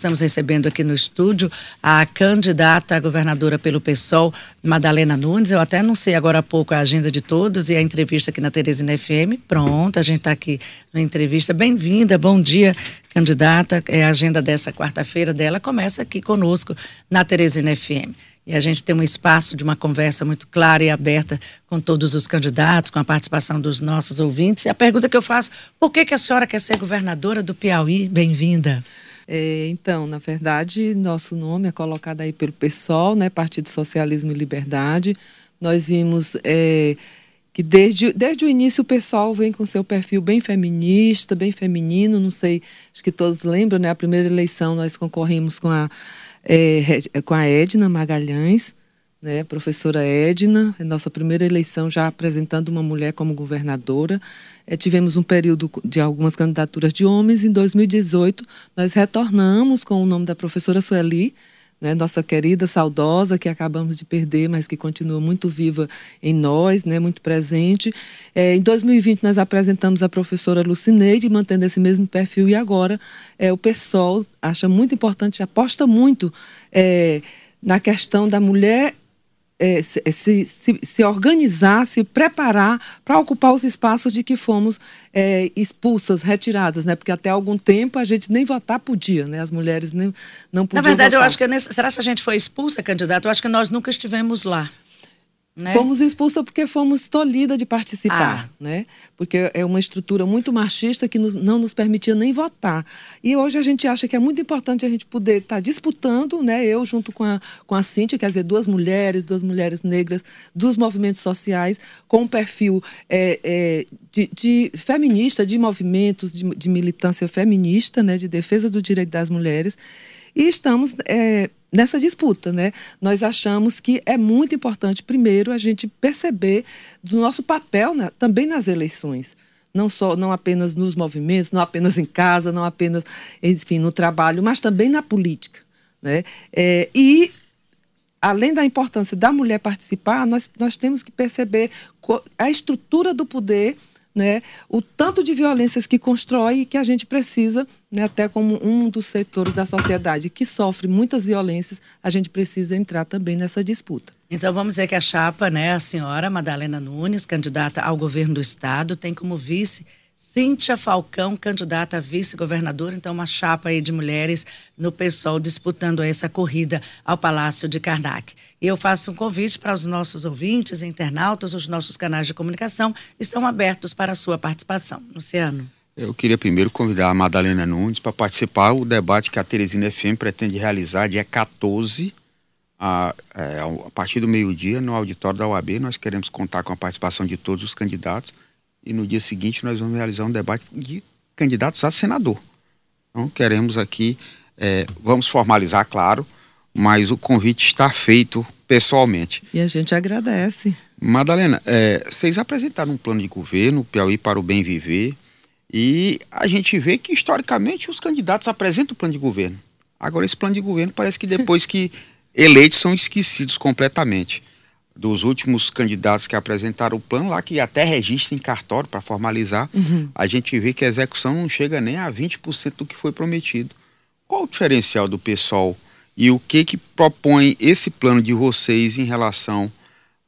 estamos recebendo aqui no estúdio a candidata a governadora pelo PSOL, Madalena Nunes. Eu até anunciei agora há pouco a agenda de todos e a entrevista aqui na Teresina FM. Pronto, a gente está aqui na entrevista. Bem-vinda, bom dia, candidata. É a agenda dessa quarta-feira dela. Começa aqui conosco na Teresina FM e a gente tem um espaço de uma conversa muito clara e aberta com todos os candidatos, com a participação dos nossos ouvintes. E a pergunta que eu faço: por que, que a senhora quer ser governadora do Piauí? Bem-vinda. É, então, na verdade, nosso nome é colocado aí pelo PSOL, né, Partido Socialismo e Liberdade. Nós vimos é, que desde, desde o início o PSOL vem com seu perfil bem feminista, bem feminino. Não sei, acho que todos lembram, né? A primeira eleição nós concorremos com a é, com a Edna Magalhães, né, professora Edna, é nossa primeira eleição já apresentando uma mulher como governadora. É, tivemos um período de algumas candidaturas de homens. Em 2018, nós retornamos com o nome da professora Sueli, né, nossa querida, saudosa, que acabamos de perder, mas que continua muito viva em nós, né, muito presente. É, em 2020, nós apresentamos a professora Lucineide, mantendo esse mesmo perfil, e agora é, o PSOL acha muito importante, aposta muito é, na questão da mulher é, se, se, se, organizar, se preparar para ocupar os espaços de que fomos é, expulsas, retiradas, né? Porque até algum tempo a gente nem votar podia, né? As mulheres nem, não podiam. Na verdade, votar. eu acho que nesse, será que a gente foi expulsa, candidato? Eu acho que nós nunca estivemos lá. Né? Fomos expulsas porque fomos tolhidas de participar, ah. né? Porque é uma estrutura muito machista que nos, não nos permitia nem votar. E hoje a gente acha que é muito importante a gente poder estar tá disputando, né? Eu junto com a, com a Cíntia, quer dizer, duas mulheres, duas mulheres negras dos movimentos sociais, com um perfil é, é, de, de, feminista, de movimentos, de, de militância feminista, né? De defesa do direito das mulheres. E estamos é, nessa disputa, né? Nós achamos que é muito importante, primeiro, a gente perceber do nosso papel na, também nas eleições. Não só, não apenas nos movimentos, não apenas em casa, não apenas, enfim, no trabalho, mas também na política. Né? É, e além da importância da mulher participar, nós, nós temos que perceber a estrutura do poder né, o tanto de violências que constrói e que a gente precisa, né, até como um dos setores da sociedade que sofre muitas violências, a gente precisa entrar também nessa disputa. Então vamos dizer que a chapa, né, a senhora Madalena Nunes, candidata ao governo do estado, tem como vice Cíntia Falcão, candidata a vice-governadora, então uma chapa aí de mulheres no PSOL disputando essa corrida ao Palácio de Karnak. E eu faço um convite para os nossos ouvintes, internautas, os nossos canais de comunicação estão abertos para a sua participação. Luciano. Eu queria primeiro convidar a Madalena Nunes para participar do debate que a Teresina FM pretende realizar dia 14, a, é, a partir do meio-dia, no auditório da UAB. Nós queremos contar com a participação de todos os candidatos e no dia seguinte nós vamos realizar um debate de candidatos a senador. Então queremos aqui, é, vamos formalizar, claro, mas o convite está feito pessoalmente. E a gente agradece. Madalena, é, vocês apresentaram um plano de governo, Piauí para o bem viver, e a gente vê que historicamente os candidatos apresentam o plano de governo. Agora esse plano de governo parece que depois que eleitos são esquecidos completamente dos últimos candidatos que apresentaram o plano lá, que até registra em cartório para formalizar, uhum. a gente vê que a execução não chega nem a 20% do que foi prometido. Qual o diferencial do pessoal e o que que propõe esse plano de vocês em relação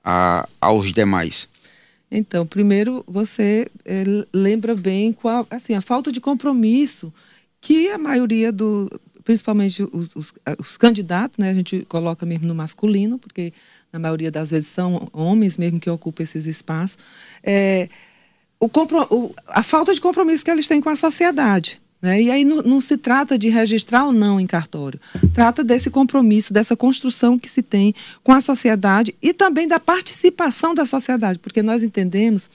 a, aos demais? Então, primeiro, você é, lembra bem qual, assim, a falta de compromisso que a maioria do, principalmente os, os, os, candidatos, né, a gente coloca mesmo no masculino, porque na maioria das vezes são homens mesmo que ocupam esses espaços, é, o, o, a falta de compromisso que eles têm com a sociedade. Né? E aí não, não, se trata de registrar ou não em cartório, trata desse compromisso, dessa construção que se tem com a sociedade e também da participação da sociedade, porque nós entendemos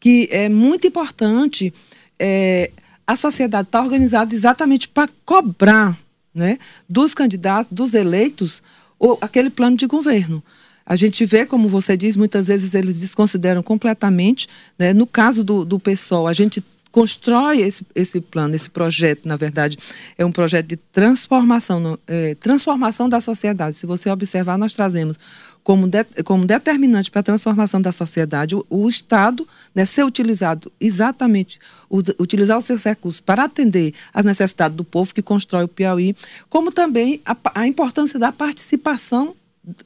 que é muito importante é, a sociedade estar tá organizada exatamente para cobrar né, dos candidatos, dos eleitos, o, aquele plano de governo. A gente vê, como você diz, muitas vezes eles desconsideram completamente. Né? No caso do, do PSOL, a gente constrói esse, esse plano, esse projeto, na verdade, é um projeto de transformação, é, transformação da sociedade. Se você observar, nós trazemos como, de, como determinante para a transformação da sociedade o, o Estado né, ser utilizado exatamente, o, utilizar os seus recursos para atender às necessidades do povo que constrói o Piauí, como também a, a importância da participação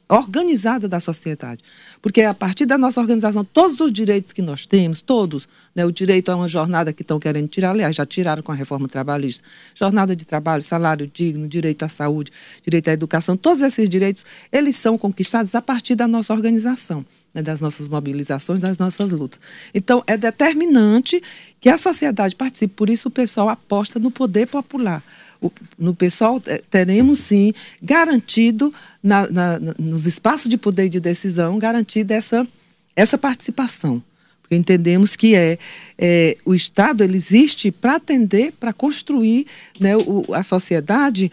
organizada da sociedade. Porque a partir da nossa organização, todos os direitos que nós temos, todos, né, o direito a uma jornada que estão querendo tirar, aliás, já tiraram com a reforma trabalhista, jornada de trabalho, salário digno, direito à saúde, direito à educação, todos esses direitos, eles são conquistados a partir da nossa organização. Né, das nossas mobilizações, das nossas lutas. Então, é determinante que a sociedade participe, por isso o pessoal aposta no poder popular no pessoal eh, teremos sim garantido na, na, nos espaços de poder de decisão garantida essa, essa participação porque entendemos que é, é, o Estado ele existe para atender, para construir né, o, a sociedade,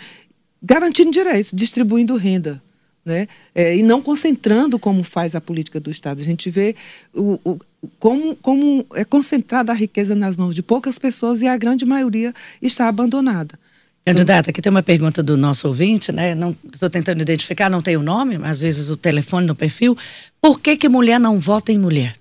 garantindo direitos, distribuindo renda. Né? É, e não concentrando como faz a política do Estado. A gente vê o, o, como, como é concentrada a riqueza nas mãos de poucas pessoas e a grande maioria está abandonada. Candidata, aqui tem uma pergunta do nosso ouvinte, né? Não estou tentando identificar, não tem o nome, mas às vezes o telefone no perfil. Por que que mulher não vota em mulher?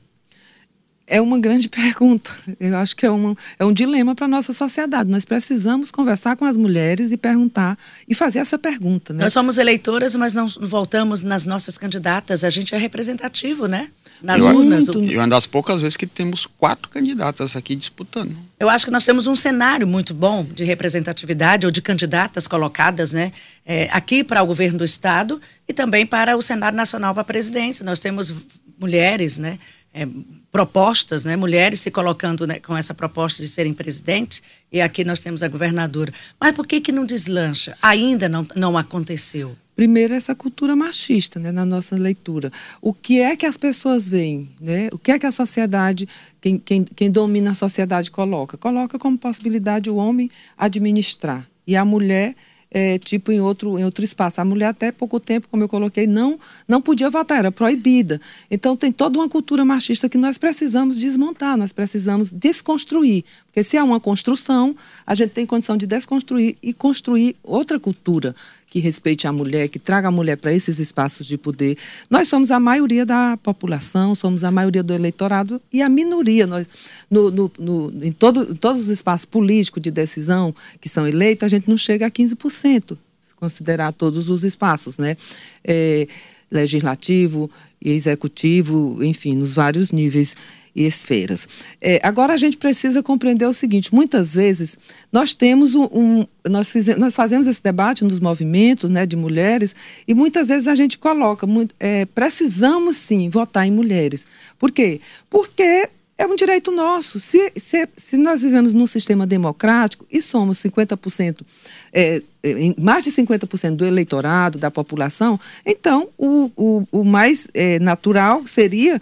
É uma grande pergunta. Eu acho que é, uma, é um dilema para a nossa sociedade. Nós precisamos conversar com as mulheres e perguntar e fazer essa pergunta. Né? Nós somos eleitoras, mas não voltamos nas nossas candidatas. A gente é representativo, né? nas eu, urnas. Eu, eu uma das poucas vezes que temos quatro candidatas aqui disputando. Eu acho que nós temos um cenário muito bom de representatividade ou de candidatas colocadas, né, é, aqui para o governo do estado e também para o cenário nacional para a presidência. Nós temos mulheres, né, é, propostas, né, mulheres se colocando né, com essa proposta de serem presidente e aqui nós temos a governadora. Mas por que que não deslancha? Ainda não, não aconteceu. Primeiro, essa cultura machista né, na nossa leitura. O que é que as pessoas veem? Né? O que é que a sociedade, quem, quem, quem domina a sociedade, coloca? Coloca como possibilidade o homem administrar e a mulher é, tipo em outro, em outro espaço. A mulher até pouco tempo, como eu coloquei, não, não podia votar, era proibida. Então tem toda uma cultura machista que nós precisamos desmontar, nós precisamos desconstruir. Porque se há uma construção, a gente tem condição de desconstruir e construir outra cultura que respeite a mulher, que traga a mulher para esses espaços de poder. Nós somos a maioria da população, somos a maioria do eleitorado e a minoria. Nós, no, no, no, em, todo, em todos os espaços políticos de decisão que são eleitos, a gente não chega a 15%, se considerar todos os espaços, né? É, legislativo e executivo, enfim, nos vários níveis e esferas. É, agora a gente precisa compreender o seguinte: muitas vezes nós temos um, um nós, fizemos, nós fazemos esse debate nos movimentos né, de mulheres e muitas vezes a gente coloca muito, é, precisamos sim votar em mulheres. Por quê? Porque é um direito nosso. Se, se, se nós vivemos num sistema democrático e somos 50% é, mais de 50% do eleitorado, da população, então o, o, o mais é, natural seria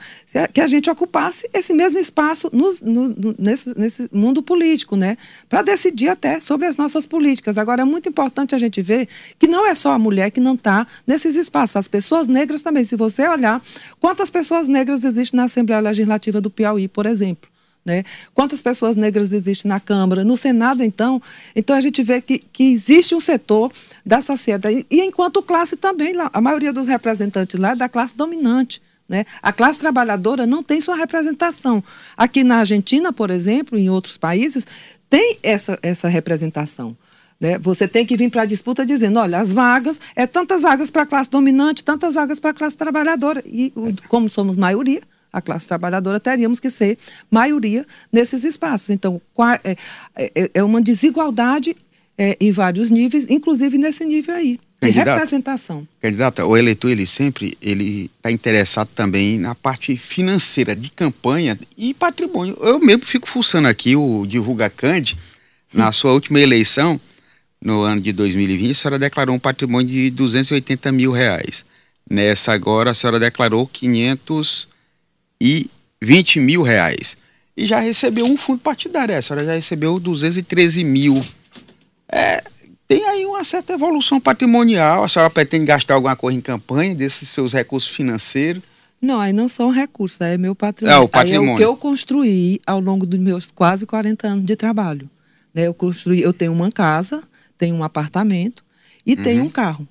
que a gente ocupasse esse mesmo espaço no, no, nesse, nesse mundo político, né? Para decidir até sobre as nossas políticas. Agora, é muito importante a gente ver que não é só a mulher que não está nesses espaços, as pessoas negras também. Se você olhar quantas pessoas negras existem na Assembleia Legislativa do Piauí, por exemplo. Né? Quantas pessoas negras existem na Câmara? No Senado, então? Então a gente vê que, que existe um setor da sociedade, e enquanto classe também, a maioria dos representantes lá é da classe dominante. Né? A classe trabalhadora não tem sua representação. Aqui na Argentina, por exemplo, em outros países, tem essa, essa representação. Né? Você tem que vir para a disputa dizendo: olha, as vagas, é tantas vagas para a classe dominante, tantas vagas para a classe trabalhadora. E como somos maioria, a classe trabalhadora, teríamos que ser maioria nesses espaços. Então, é, é, é uma desigualdade é, em vários níveis, inclusive nesse nível aí. De representação. Candidata, o eleitor, ele sempre ele está interessado também na parte financeira, de campanha e patrimônio. Eu mesmo fico fuçando aqui o Divulga Cande, na sua última eleição, no ano de 2020, a senhora declarou um patrimônio de 280 mil reais. Nessa agora, a senhora declarou 500 e 20 mil reais. E já recebeu um fundo partidário, a senhora já recebeu 213 mil. É, tem aí uma certa evolução patrimonial. A senhora pretende gastar alguma coisa em campanha desses seus recursos financeiros? Não, aí não são recursos, aí é meu patrimônio. É, o patrimônio. Aí é o que eu construí ao longo dos meus quase 40 anos de trabalho. Né? Eu construí, eu tenho uma casa, tenho um apartamento e uhum. tenho um carro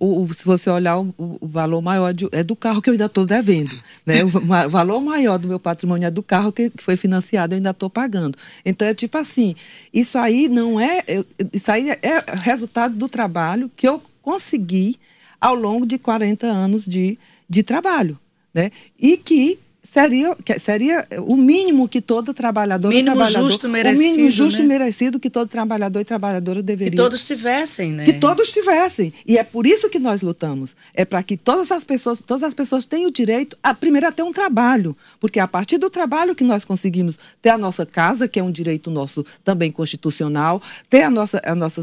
o, o, se você olhar, o, o valor maior de, é do carro que eu ainda estou devendo. Né? O valor maior do meu patrimônio é do carro que, que foi financiado, eu ainda estou pagando. Então, é tipo assim, isso aí não é. Isso aí é resultado do trabalho que eu consegui ao longo de 40 anos de, de trabalho. Né? E que seria, seria o mínimo que todo trabalhador mínimo trabalhador, justo merecido, o mínimo justo né? e merecido que todo trabalhador e trabalhadora deveria. Que todos tivessem, né? Que todos tivessem. E é por isso que nós lutamos. É para que todas as pessoas, todas as pessoas tenham o direito a primeiro a ter um trabalho, porque é a partir do trabalho que nós conseguimos ter a nossa casa, que é um direito nosso também constitucional, ter a nossa a nossa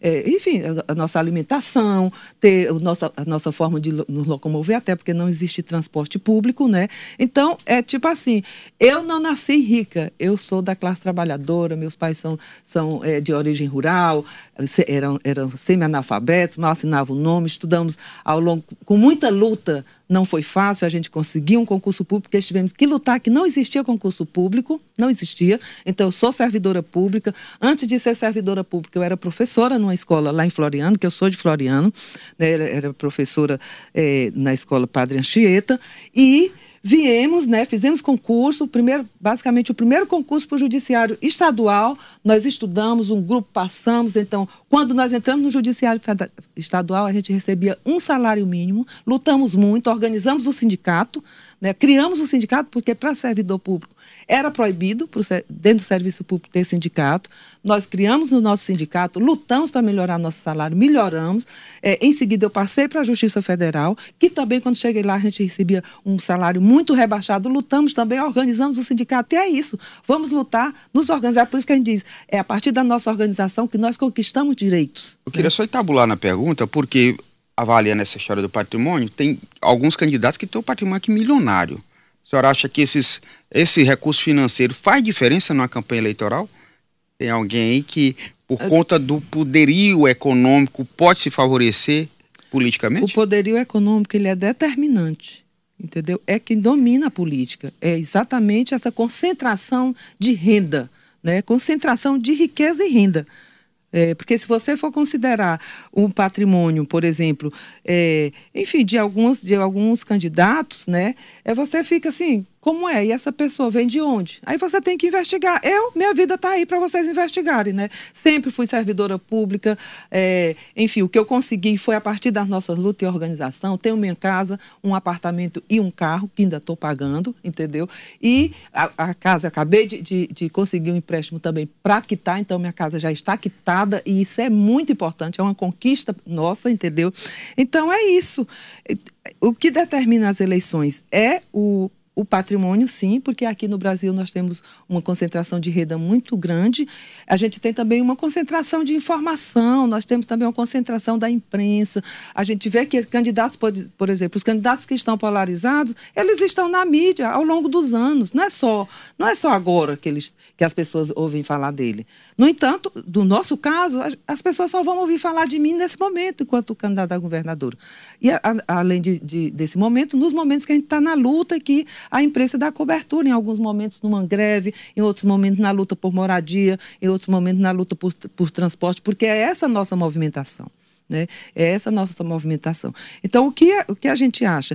é, enfim, a nossa alimentação, ter a nossa a nossa forma de nos locomover, até porque não existe transporte público, né? Então, é tipo assim, eu não nasci rica, eu sou da classe trabalhadora, meus pais são, são é, de origem rural, eram, eram semi-analfabetos, mal assinavam o nome, estudamos ao longo, com muita luta, não foi fácil a gente conseguir um concurso público, porque tivemos que lutar, que não existia concurso público, não existia. Então, eu sou servidora pública. Antes de ser servidora pública, eu era professora numa escola lá em Floriano, que eu sou de Floriano, né? era professora é, na escola Padre Anchieta, e Viemos, né, fizemos concurso, primeiro, basicamente o primeiro concurso para o judiciário estadual, nós estudamos, um grupo passamos, então, quando nós entramos no judiciário estadual, a gente recebia um salário mínimo, lutamos muito, organizamos o sindicato, né, criamos o sindicato porque para servidor público era proibido, pro, dentro do serviço público, ter sindicato, nós criamos o nosso sindicato, lutamos para melhorar nosso salário, melhoramos, é, em seguida eu passei para a Justiça Federal, que também quando cheguei lá a gente recebia um salário muito rebaixado, lutamos também, organizamos o sindicato, e é isso. Vamos lutar, nos organizar. Por isso que a gente diz, é a partir da nossa organização que nós conquistamos direitos. Eu queria só entabular na pergunta, porque avaliando essa história do patrimônio, tem alguns candidatos que têm um patrimônio aqui milionário. A senhora acha que esses, esse recurso financeiro faz diferença numa campanha eleitoral? Tem alguém aí que, por é... conta do poderio econômico, pode se favorecer politicamente? O poderio econômico ele é determinante entendeu? É quem domina a política. É exatamente essa concentração de renda, né? Concentração de riqueza e renda. É, porque se você for considerar um patrimônio, por exemplo, é, enfim, de alguns, de alguns candidatos, né, é, você fica assim, como é? E essa pessoa vem de onde? Aí você tem que investigar. Eu, minha vida está aí para vocês investigarem, né? Sempre fui servidora pública. É, enfim, o que eu consegui foi a partir das nossas lutas e organização. Tenho minha casa, um apartamento e um carro, que ainda estou pagando, entendeu? E a, a casa, acabei de, de, de, conseguir um empréstimo também para quitar, então minha casa já está quitada e isso é muito importante, é uma conquista nossa, entendeu? Então é isso. O que determina as eleições é o o patrimônio, sim, porque aqui no Brasil nós temos uma concentração de renda muito grande. A gente tem também uma concentração de informação, nós temos também uma concentração da imprensa. A gente vê que candidatos, por exemplo, os candidatos que estão polarizados, eles estão na mídia ao longo dos anos. Não é só, não é só agora que, eles, que as pessoas ouvem falar dele. No entanto, do nosso caso, as pessoas só vão ouvir falar de mim nesse momento, enquanto candidato a governadora. E a, a, além de, de, desse momento, nos momentos que a gente está na luta, que a imprensa dá cobertura em alguns momentos numa greve, em outros momentos na luta por moradia, em outros momentos na luta por, por transporte, porque é essa a nossa movimentação. Né? É essa a nossa movimentação. Então, o que, é, o que a gente acha?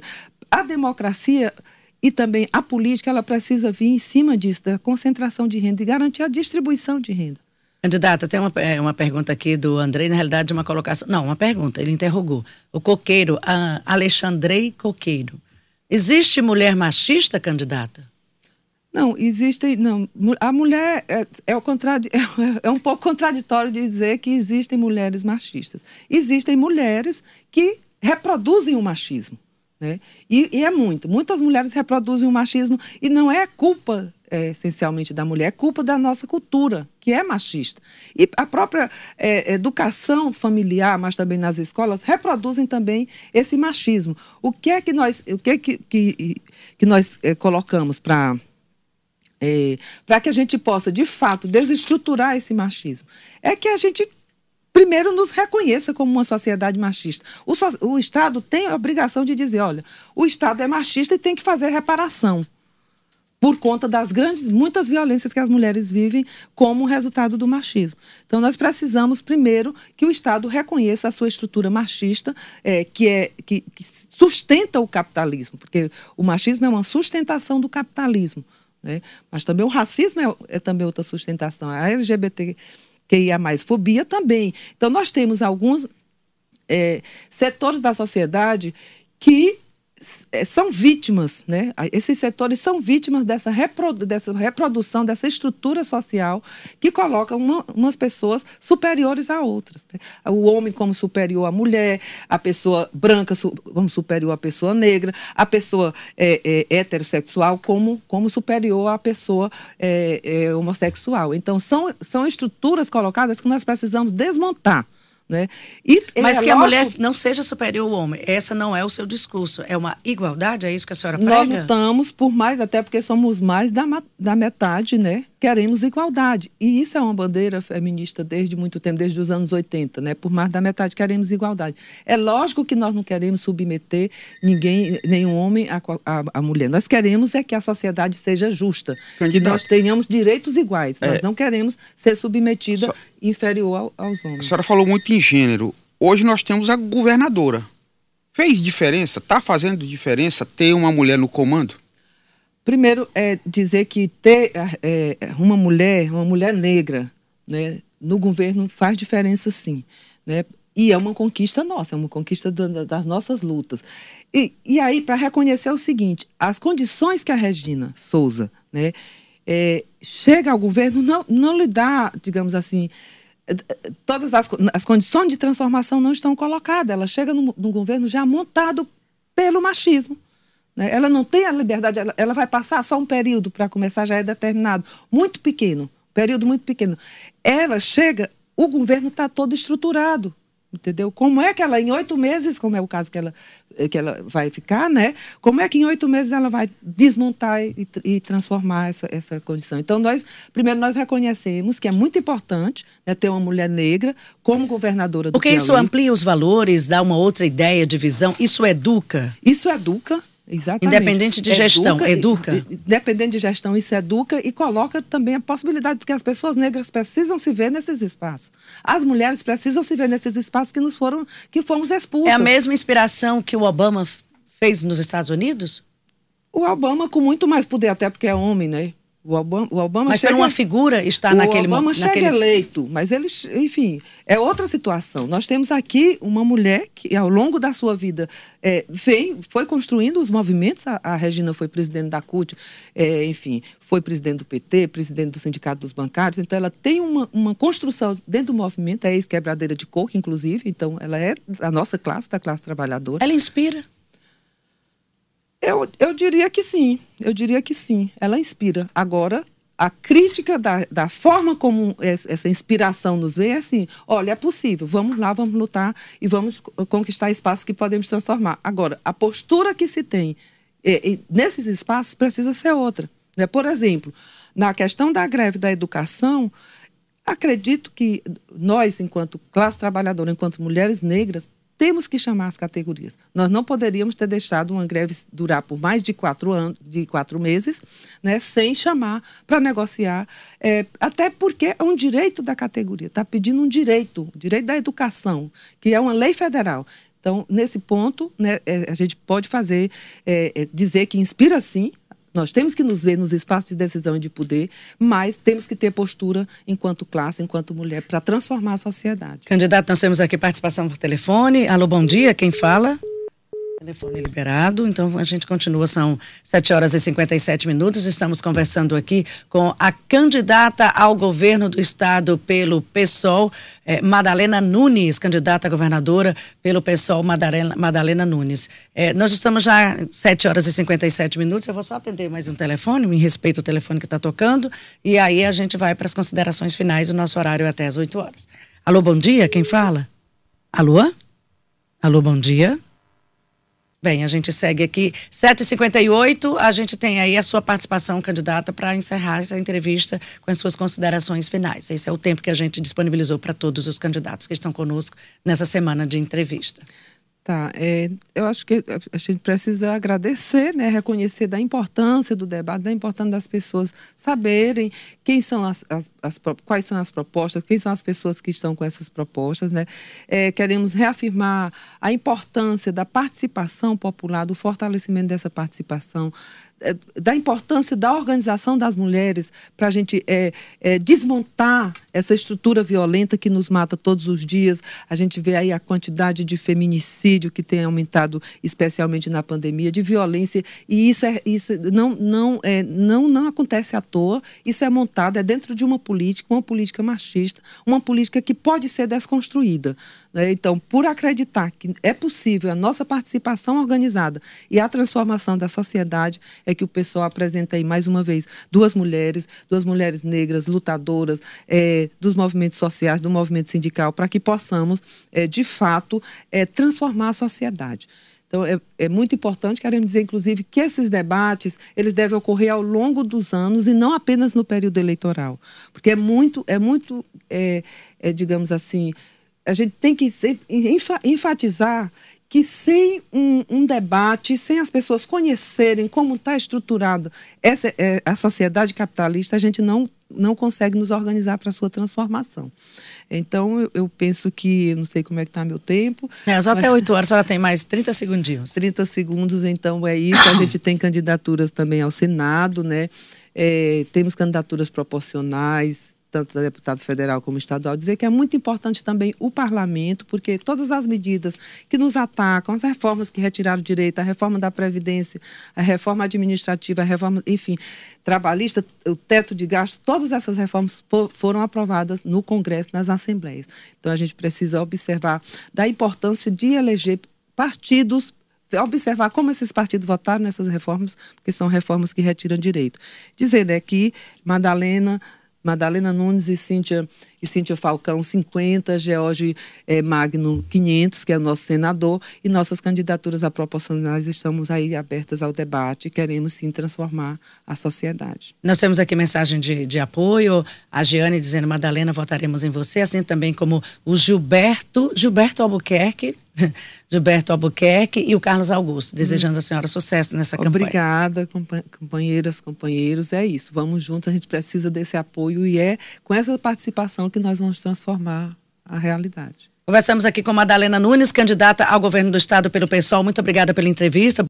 A democracia e também a política, ela precisa vir em cima disso, da concentração de renda e garantir a distribuição de renda. Candidata, tem uma, é, uma pergunta aqui do Andrei, na realidade, uma colocação. Não, uma pergunta, ele interrogou. O coqueiro, Alexandrei Coqueiro. Existe mulher machista, candidata? Não, existe. Não, a mulher é, é, o é, um pouco contraditório dizer que existem mulheres machistas. Existem mulheres que reproduzem o machismo. Né? E, e, é muito. Muitas mulheres reproduzem o machismo e não é culpa é, essencialmente da mulher, é culpa da nossa cultura, que é machista. E a própria é, educação familiar, mas também nas escolas, reproduzem também esse machismo. O que é que nós, o que, é que, que, que nós é, colocamos para é, para que a gente possa, de fato, desestruturar esse machismo? É que a gente primeiro nos reconheça como uma sociedade machista. O, so, o Estado tem a obrigação de dizer, olha, o Estado é machista e tem que fazer reparação por conta das grandes, muitas violências que as mulheres vivem como resultado do machismo. Então, nós precisamos, primeiro, que o Estado reconheça a sua estrutura machista, é, que, é, que, que sustenta o capitalismo, porque o machismo é uma sustentação do capitalismo. Né? Mas também o racismo é, é também outra sustentação. A LGBTQIA, fobia também. Então, nós temos alguns é, setores da sociedade que é, são vítimas, né? Esses setores são vítimas dessa, reprodu dessa reprodução, dessa estrutura social que coloca uma, umas pessoas superiores a outras. Né? O homem como superior à mulher, a pessoa branca su como superior à pessoa negra, a pessoa é, é, heterossexual como, como superior à pessoa é, é homossexual. Então, são, são estruturas colocadas que nós precisamos desmontar. Né? E, Mas é que lógico, a mulher não seja superior ao homem. Essa não é o seu discurso. É uma igualdade? É isso que a senhora prega? Nós lutamos por mais, até porque somos mais da, da metade, né? queremos igualdade. E isso é uma bandeira feminista desde muito tempo, desde os anos 80, né? Por mais da metade queremos igualdade. É lógico que nós não queremos submeter ninguém, nenhum homem a, a, a mulher. Nós queremos é que a sociedade seja justa, Candidato. que nós tenhamos direitos iguais. É. Nós não queremos ser submetida Só... inferior ao, aos homens. A senhora falou muito em gênero. Hoje nós temos a governadora. Fez diferença? Está fazendo diferença ter uma mulher no comando? Primeiro, é dizer que ter é, uma mulher, uma mulher negra, né, no governo faz diferença sim. Né? E é uma conquista nossa, é uma conquista do, das nossas lutas. E, e aí, para reconhecer o seguinte: as condições que a Regina Souza né, é, chega ao governo não, não lhe dá, digamos assim, todas as, as condições de transformação não estão colocadas. Ela chega no, no governo já montado pelo machismo. Né? Ela não tem a liberdade, ela, ela vai passar só um período para começar, já é determinado, muito pequeno, período muito pequeno. Ela chega, o governo está todo estruturado. Entendeu? Como é que ela, em oito meses, como é o caso que ela, que ela vai ficar, né? Como é que em oito meses ela vai desmontar e, e transformar essa, essa condição? Então, nós, primeiro, nós reconhecemos que é muito importante né, ter uma mulher negra como governadora do Porque Piauí. isso amplia os valores, dá uma outra ideia de visão, isso educa? Isso educa, Exatamente. Independente de gestão, educa, educa. Independente de gestão, isso educa e coloca também a possibilidade, porque as pessoas negras precisam se ver nesses espaços. As mulheres precisam se ver nesses espaços que nos foram, que fomos expulsos. É a mesma inspiração que o Obama fez nos Estados Unidos? O Obama com muito mais poder, até porque é homem, né? O Obama, o Obama mas chega, uma figura está naquele momento. O Obama naquele... chega eleito, mas ele, enfim, é outra situação. Nós temos aqui uma mulher que, ao longo da sua vida, é, vem, foi construindo os movimentos. A, a Regina foi presidente da CUT, é, enfim, foi presidente do PT, presidente do Sindicato dos Bancários. Então, ela tem uma, uma construção dentro do movimento, é ex-quebradeira de coco, inclusive. Então, ela é da nossa classe, da classe trabalhadora. Ela inspira? Eu, eu diria que sim, eu diria que sim. Ela inspira. Agora, a crítica da, da forma como essa inspiração nos vem é assim: olha, é possível, vamos lá, vamos lutar e vamos conquistar espaços que podemos transformar. Agora, a postura que se tem nesses espaços precisa ser outra. Né? Por exemplo, na questão da greve da educação, acredito que nós, enquanto classe trabalhadora, enquanto mulheres negras, temos que chamar as categorias. Nós não poderíamos ter deixado uma greve durar por mais de quatro, anos, de quatro meses, né, sem chamar para negociar, é, até porque é um direito da categoria, está pedindo um direito, direito da educação, que é uma lei federal. Então, nesse ponto, né, é, a gente pode fazer, é, é dizer que inspira sim, nós temos que nos ver nos espaços de decisão e de poder, mas temos que ter postura enquanto classe, enquanto mulher, para transformar a sociedade. Candidato, nós temos aqui participação por telefone. Alô, bom dia, quem fala? Telefone liberado, então a gente continua, são 7 horas e 57 minutos. Estamos conversando aqui com a candidata ao governo do estado pelo PSOL, eh, Madalena Nunes, candidata a governadora pelo PSOL, Madalena, Madalena Nunes. Eh, nós estamos já 7 horas e 57 minutos. Eu vou só atender mais um telefone, em respeito ao telefone que está tocando, e aí a gente vai para as considerações finais. O nosso horário é até as 8 horas. Alô, bom dia, quem fala? Alô? Alô, bom dia. Bem, a gente segue aqui. 7h58, a gente tem aí a sua participação, candidata, para encerrar essa entrevista com as suas considerações finais. Esse é o tempo que a gente disponibilizou para todos os candidatos que estão conosco nessa semana de entrevista. Tá, é, eu acho que a gente precisa agradecer, né, reconhecer da importância do debate, da importância das pessoas saberem quem são as, as, as quais são as propostas, quem são as pessoas que estão com essas propostas, né. É, queremos reafirmar a importância da participação popular, do fortalecimento dessa participação, é, da importância da organização das mulheres para a gente é, é, desmontar essa estrutura violenta que nos mata todos os dias. A gente vê aí a quantidade de feminicídio que tem aumentado, especialmente na pandemia, de violência, e isso, é, isso não, não, é, não, não acontece à toa, isso é montado, é dentro de uma política, uma política machista, uma política que pode ser desconstruída. Né? Então, por acreditar que é possível a nossa participação organizada e a transformação da sociedade, é que o pessoal apresenta aí mais uma vez duas mulheres, duas mulheres negras, lutadoras é, dos movimentos sociais, do movimento sindical, para que possamos, é, de fato, é, transformar a sociedade. Então, é, é, muito importante, queremos dizer, inclusive, que esses debates, eles devem ocorrer ao longo dos anos e não apenas no período eleitoral. Porque é muito, é muito é, é, digamos assim, a gente tem que enfatizar que sem um, um, debate, sem as pessoas conhecerem como está estruturada essa, é, a sociedade capitalista, a gente não, não consegue nos organizar para a sua transformação. Então, eu, eu, penso que, não sei como é que está meu tempo. É, só mas... até 8 horas, ela tem mais 30 segundinhos. 30 segundos, então é isso. A gente tem candidaturas também ao Senado, né? É, temos candidaturas proporcionais, tanto da deputado federal como estadual, dizer que é muito importante também o parlamento, porque todas as medidas que nos atacam, as reformas que retiraram direito, a reforma da Previdência, a reforma administrativa, a reforma, enfim, trabalhista, o teto de gasto, todas essas reformas foram aprovadas no Congresso, nas assembleias. Então a gente precisa observar da importância de eleger partidos observar como esses partidos votaram nessas reformas, porque são reformas que retiram direito. Dizer né, que Madalena Madalena Nunes e Cíntia, e Cíntia Falcão, 50, George eh, Magno, 500, que é o nosso senador, e nossas candidaturas a proporcionais estamos aí abertas ao debate, queremos sim transformar a sociedade. Nós temos aqui mensagem de, de apoio, a Giane dizendo, Madalena, votaremos em você, assim também como o Gilberto, Gilberto Albuquerque, Gilberto Albuquerque e o Carlos Augusto, desejando a senhora sucesso nessa campanha. Obrigada, companheiras, companheiros. É isso, vamos juntos, a gente precisa desse apoio e é com essa participação que nós vamos transformar a realidade. Conversamos aqui com Madalena Nunes, candidata ao governo do estado pelo PSOL. Muito obrigada pela entrevista.